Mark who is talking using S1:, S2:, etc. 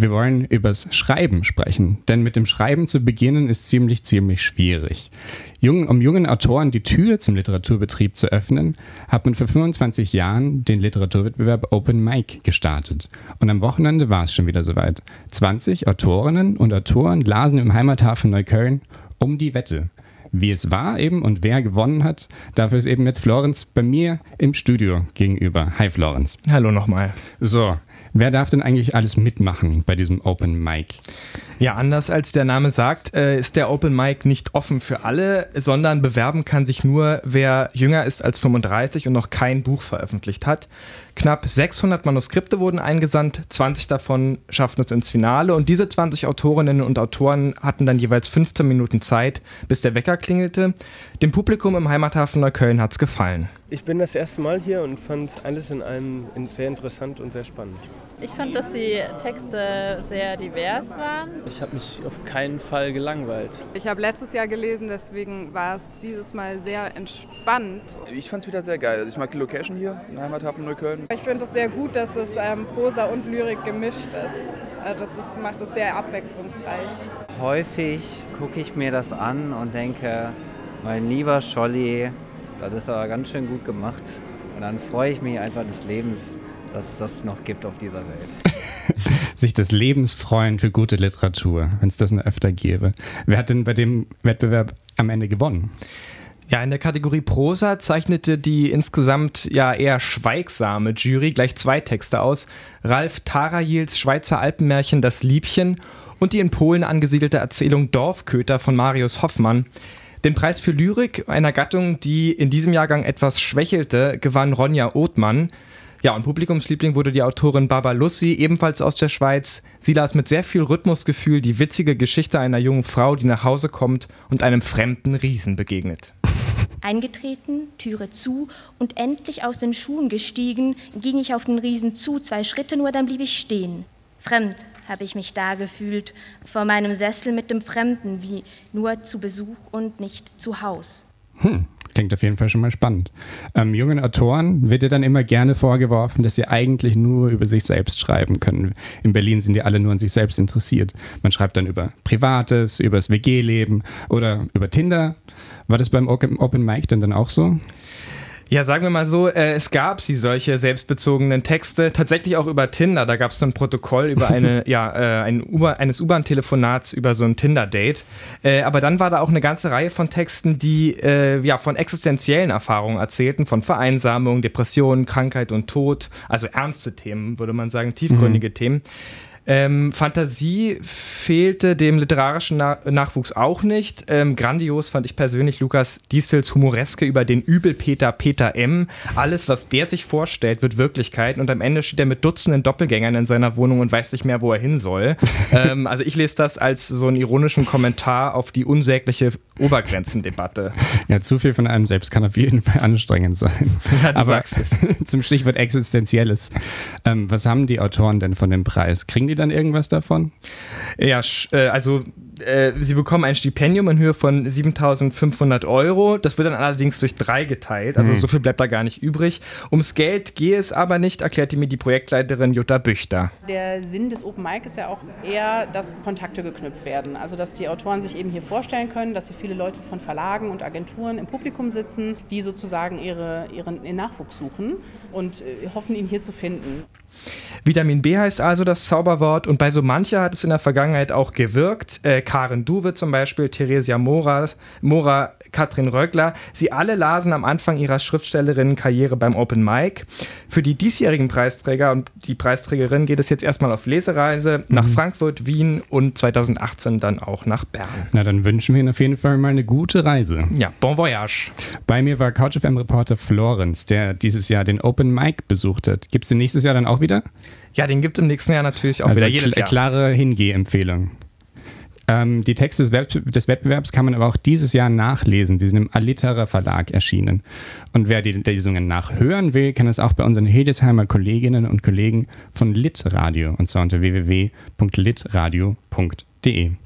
S1: Wir wollen übers Schreiben sprechen, denn mit dem Schreiben zu beginnen ist ziemlich, ziemlich schwierig. Jung, um jungen Autoren die Tür zum Literaturbetrieb zu öffnen, hat man vor 25 Jahren den Literaturwettbewerb Open Mic gestartet. Und am Wochenende war es schon wieder soweit. 20 Autorinnen und Autoren lasen im Heimathafen Neukölln um die Wette wie es war eben und wer gewonnen hat. Dafür ist eben jetzt Florenz bei mir im Studio gegenüber. Hi Florenz.
S2: Hallo nochmal.
S1: So, Wer darf denn eigentlich alles mitmachen bei diesem Open Mic?
S2: Ja, anders als der Name sagt, äh, ist der Open Mic nicht offen für alle, sondern bewerben kann sich nur, wer jünger ist als 35 und noch kein Buch veröffentlicht hat. Knapp 600 Manuskripte wurden eingesandt, 20 davon schafften es ins Finale und diese 20 Autorinnen und Autoren hatten dann jeweils 15 Minuten Zeit, bis der Wecker klingelte. Dem Publikum im Heimathafen Neukölln hat es gefallen.
S3: Ich bin das erste Mal hier und fand alles in allem sehr interessant und sehr spannend.
S4: Ich fand, dass die Texte sehr divers waren.
S5: Ich habe mich auf keinen Fall gelangweilt.
S6: Ich habe letztes Jahr gelesen, deswegen war es dieses Mal sehr entspannt.
S7: Ich fand es wieder sehr geil. Also ich mag die Location hier im Heimathafen Neukölln.
S6: Ich finde es sehr gut, dass es ähm, Prosa und Lyrik gemischt ist. Also das ist, macht es sehr abwechslungsreich.
S8: Häufig gucke ich mir das an und denke, mein lieber Scholli, das ist aber ganz schön gut gemacht. Und dann freue ich mich einfach des Lebens, dass es das noch gibt auf dieser Welt.
S1: Sich des Lebens freuen für gute Literatur, wenn es das nur öfter gäbe. Wer hat denn bei dem Wettbewerb am Ende gewonnen?
S2: Ja, in der Kategorie Prosa zeichnete die insgesamt ja eher schweigsame Jury gleich zwei Texte aus. Ralf Tarajils Schweizer Alpenmärchen Das Liebchen und die in Polen angesiedelte Erzählung Dorfköter von Marius Hoffmann. Den Preis für Lyrik, einer Gattung, die in diesem Jahrgang etwas schwächelte, gewann Ronja Othmann. Ja, und Publikumsliebling wurde die Autorin Baba Lussi, ebenfalls aus der Schweiz. Sie las mit sehr viel Rhythmusgefühl die witzige Geschichte einer jungen Frau, die nach Hause kommt und einem fremden Riesen begegnet.
S9: Eingetreten, Türe zu und endlich aus den Schuhen gestiegen, ging ich auf den Riesen zu, zwei Schritte nur, dann blieb ich stehen. Fremd habe ich mich da gefühlt, vor meinem Sessel mit dem Fremden, wie nur zu Besuch und nicht zu Haus.
S1: Hm, klingt auf jeden Fall schon mal spannend. Ähm, jungen Autoren wird ja dann immer gerne vorgeworfen, dass sie eigentlich nur über sich selbst schreiben können. In Berlin sind die alle nur an sich selbst interessiert. Man schreibt dann über Privates, über das WG-Leben oder über Tinder. War das beim Open Mic denn dann auch so?
S2: Ja, sagen wir mal so, äh, es gab sie solche selbstbezogenen Texte, tatsächlich auch über Tinder. Da gab es so ein Protokoll über eine, ja, äh, ein eines U-Bahn-Telefonats über so ein Tinder-Date. Äh, aber dann war da auch eine ganze Reihe von Texten, die äh, ja von existenziellen Erfahrungen erzählten, von Vereinsamung, Depressionen, Krankheit und Tod. Also ernste Themen, würde man sagen, tiefgründige mhm. Themen. Ähm, Fantasie fehlte dem literarischen Na Nachwuchs auch nicht. Ähm, grandios fand ich persönlich Lukas Diestels Humoreske über den Übelpeter Peter M. Alles, was der sich vorstellt, wird Wirklichkeit und am Ende steht er mit Dutzenden Doppelgängern in seiner Wohnung und weiß nicht mehr, wo er hin soll. ähm, also ich lese das als so einen ironischen Kommentar auf die unsägliche Obergrenzendebatte.
S1: Ja, zu viel von einem selbst kann auf jeden Fall anstrengend sein. Ja, du Aber sagst es. zum Stichwort Existenzielles. Ähm, was haben die Autoren denn von dem Preis? Kriegen die dann irgendwas davon?
S2: Ja, äh, also äh, sie bekommen ein Stipendium in Höhe von 7500 Euro. Das wird dann allerdings durch drei geteilt. Also mhm. so viel bleibt da gar nicht übrig. Ums Geld gehe es aber nicht, erklärte mir die Projektleiterin Jutta Büchter.
S10: Der Sinn des Open Mic ist ja auch eher, dass Kontakte geknüpft werden. Also dass die Autoren sich eben hier vorstellen können, dass hier viele Leute von Verlagen und Agenturen im Publikum sitzen, die sozusagen ihre, ihren, ihren Nachwuchs suchen und äh, hoffen, ihn hier zu finden.
S2: Vitamin B heißt also das Zauberwort und bei so mancher hat es in der Vergangenheit auch gewirkt. Äh, Karen Duwe zum Beispiel, Theresia Moras, Mora, Katrin Röckler. Sie alle lasen am Anfang ihrer Schriftstellerinnenkarriere beim Open Mic. Für die diesjährigen Preisträger und die Preisträgerin geht es jetzt erstmal auf Lesereise mhm. nach Frankfurt, Wien und 2018 dann auch nach Bern.
S1: Na, dann wünschen wir Ihnen auf jeden Fall mal eine gute Reise.
S2: Ja, bon voyage.
S1: Bei mir war CouchFM-Reporter Florence, der dieses Jahr den Open Mic besucht hat. Gibt es den nächstes Jahr dann auch wieder?
S2: Ja, den gibt es im nächsten Jahr natürlich auch
S1: also
S2: wieder jedes Jahr.
S1: klare Hingeh-Empfehlung. Ähm, die Texte des, Wett des, Wettbewerbs kann man aber auch dieses Jahr nachlesen. Die sind im Alliterer Verlag erschienen. Und wer die Lesungen nachhören will, kann es auch bei unseren Hildesheimer Kolleginnen und Kollegen von Litradio und zwar unter www.litradio.de.